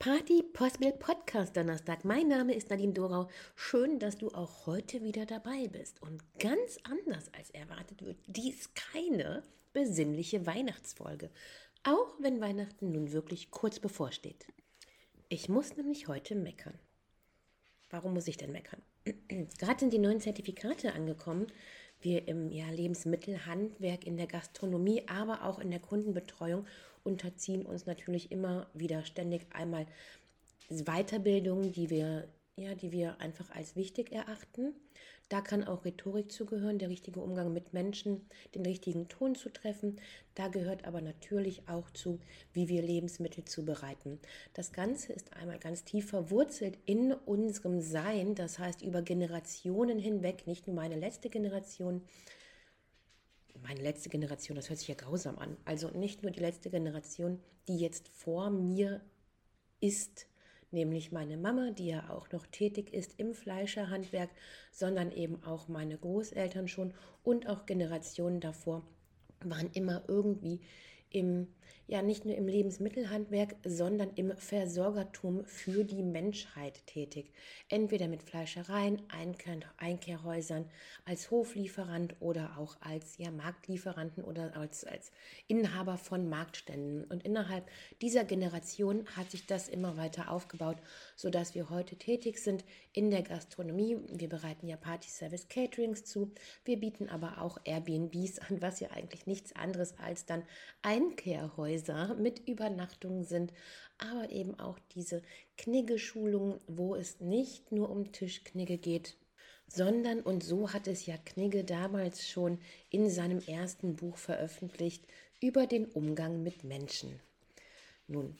Party Possible Podcast Donnerstag. Mein Name ist Nadine Dorau. Schön, dass du auch heute wieder dabei bist. Und ganz anders als erwartet wird dies keine besinnliche Weihnachtsfolge. Auch wenn Weihnachten nun wirklich kurz bevorsteht. Ich muss nämlich heute meckern. Warum muss ich denn meckern? Gerade sind die neuen Zertifikate angekommen. Wir im ja, Lebensmittelhandwerk, in der Gastronomie, aber auch in der Kundenbetreuung unterziehen uns natürlich immer wieder ständig einmal Weiterbildungen, die wir, ja, die wir einfach als wichtig erachten. Da kann auch Rhetorik zugehören, der richtige Umgang mit Menschen, den richtigen Ton zu treffen. Da gehört aber natürlich auch zu, wie wir Lebensmittel zubereiten. Das Ganze ist einmal ganz tief verwurzelt in unserem Sein, das heißt über Generationen hinweg, nicht nur meine letzte Generation, meine letzte Generation, das hört sich ja grausam an. Also nicht nur die letzte Generation, die jetzt vor mir ist, nämlich meine Mama, die ja auch noch tätig ist im Fleischerhandwerk, sondern eben auch meine Großeltern schon und auch Generationen davor waren immer irgendwie im ja nicht nur im Lebensmittelhandwerk, sondern im Versorgertum für die Menschheit tätig. Entweder mit Fleischereien, Einkehr Einkehrhäusern, als Hoflieferant oder auch als ja, Marktlieferanten oder als, als Inhaber von Marktständen. Und innerhalb dieser Generation hat sich das immer weiter aufgebaut, sodass wir heute tätig sind in der Gastronomie. Wir bereiten ja Party Service Caterings zu. Wir bieten aber auch Airbnbs an, was ja eigentlich nichts anderes als dann Einkehrhäuser Häuser mit Übernachtungen sind, aber eben auch diese Knigge-Schulungen, wo es nicht nur um Tischknigge geht, sondern, und so hat es ja Knigge damals schon in seinem ersten Buch veröffentlicht, über den Umgang mit Menschen. Nun,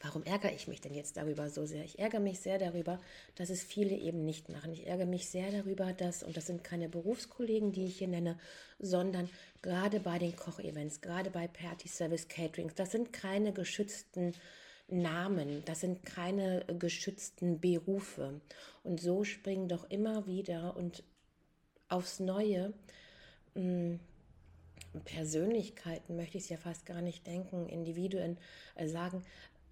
Warum ärgere ich mich denn jetzt darüber so sehr? Ich ärgere mich sehr darüber, dass es viele eben nicht machen. Ich ärgere mich sehr darüber, dass, und das sind keine Berufskollegen, die ich hier nenne, sondern gerade bei den Kochevents, gerade bei Party Service Caterings, das sind keine geschützten Namen, das sind keine geschützten Berufe. Und so springen doch immer wieder und aufs Neue hm, Persönlichkeiten, möchte ich es ja fast gar nicht denken, Individuen äh, sagen,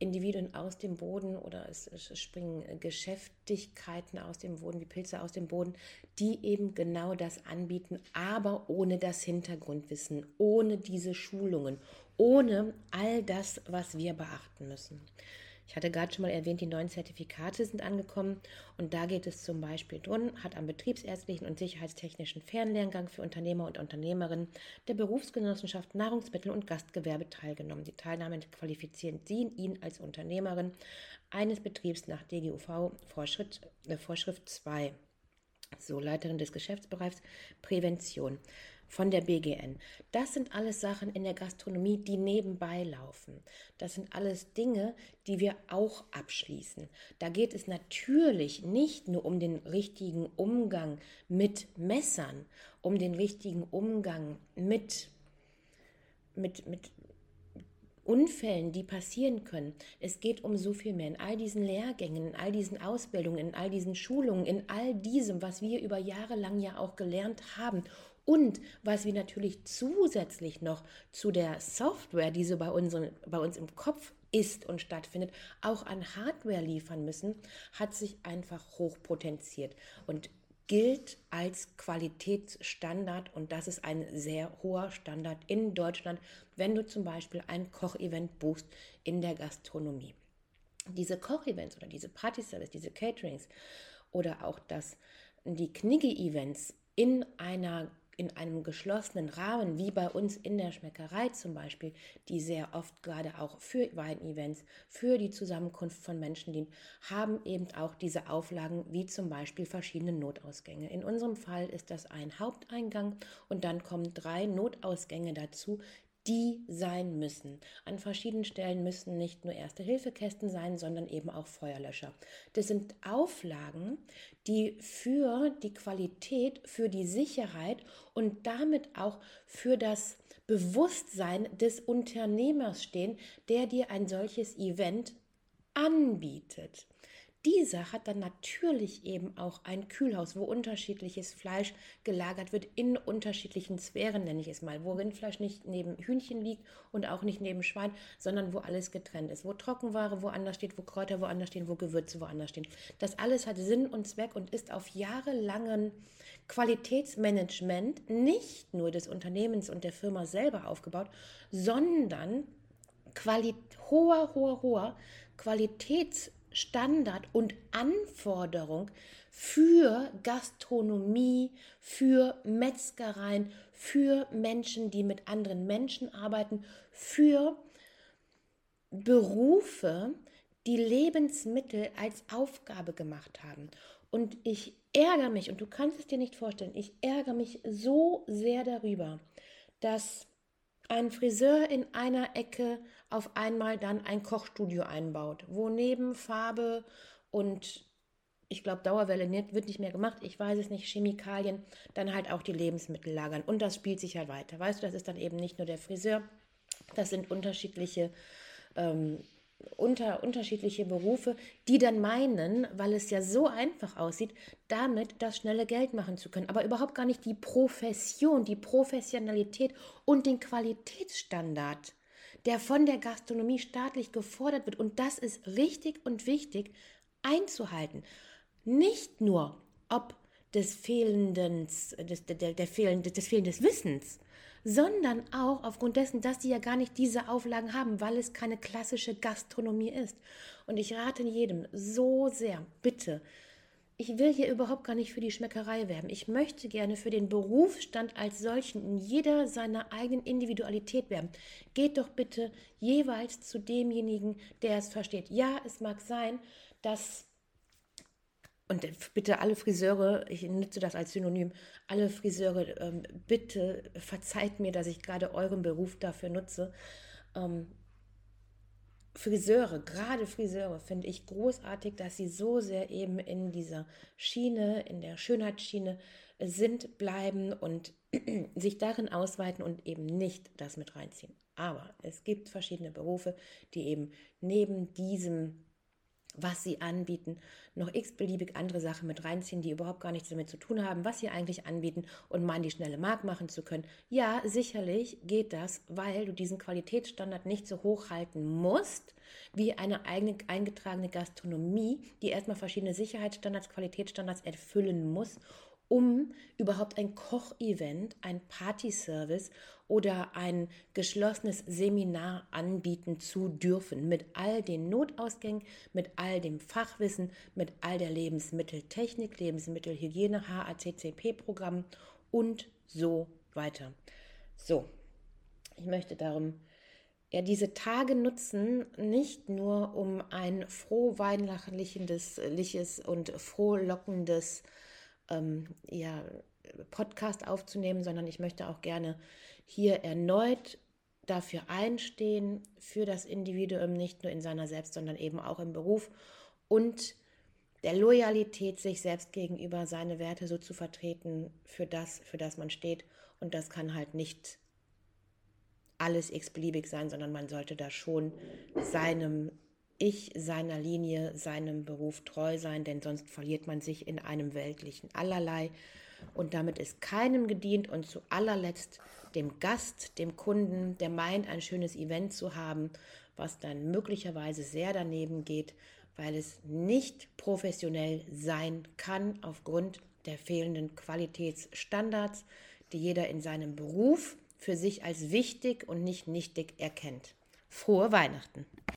Individuen aus dem Boden oder es, es, springen Geschäftigkeiten aus dem Boden, wie Pilze aus dem Boden, die eben genau das anbieten, aber ohne das Hintergrundwissen, ohne diese Schulungen, ohne all das, was wir beachten müssen. Ich hatte gerade schon mal erwähnt, die neuen Zertifikate sind angekommen und da geht es zum Beispiel drum, hat am betriebsärztlichen und sicherheitstechnischen Fernlehrgang für Unternehmer und Unternehmerinnen der Berufsgenossenschaft Nahrungsmittel und Gastgewerbe teilgenommen. Die Teilnahme qualifizieren Sie ihn als Unternehmerin eines Betriebs nach DGUV Vorschrift, äh, Vorschrift 2. So, Leiterin des Geschäftsbereichs Prävention von der BGN. Das sind alles Sachen in der Gastronomie, die nebenbei laufen. Das sind alles Dinge, die wir auch abschließen. Da geht es natürlich nicht nur um den richtigen Umgang mit Messern, um den richtigen Umgang mit, mit, mit Unfällen, die passieren können. Es geht um so viel mehr. In all diesen Lehrgängen, in all diesen Ausbildungen, in all diesen Schulungen, in all diesem, was wir über Jahre lang ja auch gelernt haben und was wir natürlich zusätzlich noch zu der Software, die so bei, unseren, bei uns im Kopf ist und stattfindet, auch an Hardware liefern müssen, hat sich einfach hochpotenziert und gilt als Qualitätsstandard und das ist ein sehr hoher Standard in Deutschland, wenn du zum Beispiel ein Kochevent buchst in der Gastronomie. Diese Kochevents oder diese Party-Service, diese Caterings oder auch das, die Knigge-Events in einer in einem geschlossenen Rahmen, wie bei uns in der Schmeckerei zum Beispiel, die sehr oft gerade auch für Weinevents, für die Zusammenkunft von Menschen dient, haben eben auch diese Auflagen, wie zum Beispiel verschiedene Notausgänge. In unserem Fall ist das ein Haupteingang und dann kommen drei Notausgänge dazu, die sein müssen. An verschiedenen Stellen müssen nicht nur Erste-Hilfe-Kästen sein, sondern eben auch Feuerlöscher. Das sind Auflagen, die für die Qualität, für die Sicherheit und damit auch für das Bewusstsein des Unternehmers stehen, der dir ein solches Event anbietet. Dieser hat dann natürlich eben auch ein Kühlhaus, wo unterschiedliches Fleisch gelagert wird in unterschiedlichen Sphären, nenne ich es mal, wo Rindfleisch nicht neben Hühnchen liegt und auch nicht neben Schwein, sondern wo alles getrennt ist, wo Trockenware woanders steht, wo Kräuter woanders stehen, wo Gewürze woanders stehen. Das alles hat Sinn und Zweck und ist auf jahrelangen Qualitätsmanagement nicht nur des Unternehmens und der Firma selber aufgebaut, sondern Quali hoher, hoher, hoher Qualitätsstandard und Anforderung für Gastronomie, für Metzgereien, für Menschen, die mit anderen Menschen arbeiten, für Berufe, die Lebensmittel als Aufgabe gemacht haben. Und ich ärgere mich, und du kannst es dir nicht vorstellen, ich ärgere mich so sehr darüber, dass ein Friseur in einer Ecke auf einmal dann ein Kochstudio einbaut, wo neben Farbe und ich glaube, Dauerwelle wird nicht mehr gemacht, ich weiß es nicht, Chemikalien, dann halt auch die Lebensmittel lagern. Und das spielt sich halt weiter. Weißt du, das ist dann eben nicht nur der Friseur, das sind unterschiedliche ähm, unter unterschiedliche Berufe, die dann meinen, weil es ja so einfach aussieht, damit das schnelle Geld machen zu können, aber überhaupt gar nicht die Profession, die Professionalität und den Qualitätsstandard, der von der Gastronomie staatlich gefordert wird. Und das ist richtig und wichtig einzuhalten. Nicht nur ob des des, der, der fehlenden, des fehlenden Wissens, sondern auch aufgrund dessen, dass sie ja gar nicht diese Auflagen haben, weil es keine klassische Gastronomie ist. Und ich rate jedem so sehr, bitte, ich will hier überhaupt gar nicht für die Schmeckerei werben. Ich möchte gerne für den Berufsstand als solchen in jeder seiner eigenen Individualität werben. Geht doch bitte jeweils zu demjenigen, der es versteht. Ja, es mag sein, dass und bitte alle Friseure, ich nutze das als Synonym, alle Friseure, ähm, bitte verzeiht mir, dass ich gerade euren Beruf dafür nutze. Ähm, Friseure, gerade Friseure, finde ich großartig, dass sie so sehr eben in dieser Schiene, in der Schönheitsschiene sind, bleiben und sich darin ausweiten und eben nicht das mit reinziehen. Aber es gibt verschiedene Berufe, die eben neben diesem was sie anbieten, noch x-beliebig andere Sachen mit reinziehen, die überhaupt gar nichts damit zu tun haben, was sie eigentlich anbieten und meinen, die schnelle Mark machen zu können. Ja, sicherlich geht das, weil du diesen Qualitätsstandard nicht so hoch halten musst, wie eine eigene eingetragene Gastronomie, die erstmal verschiedene Sicherheitsstandards, Qualitätsstandards erfüllen muss, um überhaupt ein Kochevent, ein Partyservice oder ein geschlossenes Seminar anbieten zu dürfen. Mit all den Notausgängen, mit all dem Fachwissen, mit all der Lebensmitteltechnik, Lebensmittelhygiene, HACCP-Programm und so weiter. So, ich möchte darum ja, diese Tage nutzen, nicht nur um ein frohweinlachliches und frohlockendes ähm, ja, Podcast aufzunehmen, sondern ich möchte auch gerne hier erneut dafür einstehen, für das Individuum, nicht nur in seiner Selbst, sondern eben auch im Beruf und der Loyalität sich selbst gegenüber seine Werte so zu vertreten, für das, für das man steht. Und das kann halt nicht alles x-beliebig sein, sondern man sollte da schon seinem ich seiner Linie, seinem Beruf treu sein, denn sonst verliert man sich in einem weltlichen Allerlei. Und damit ist keinem gedient und zu allerletzt dem Gast, dem Kunden, der meint, ein schönes Event zu haben, was dann möglicherweise sehr daneben geht, weil es nicht professionell sein kann aufgrund der fehlenden Qualitätsstandards, die jeder in seinem Beruf für sich als wichtig und nicht nichtig erkennt. Frohe Weihnachten!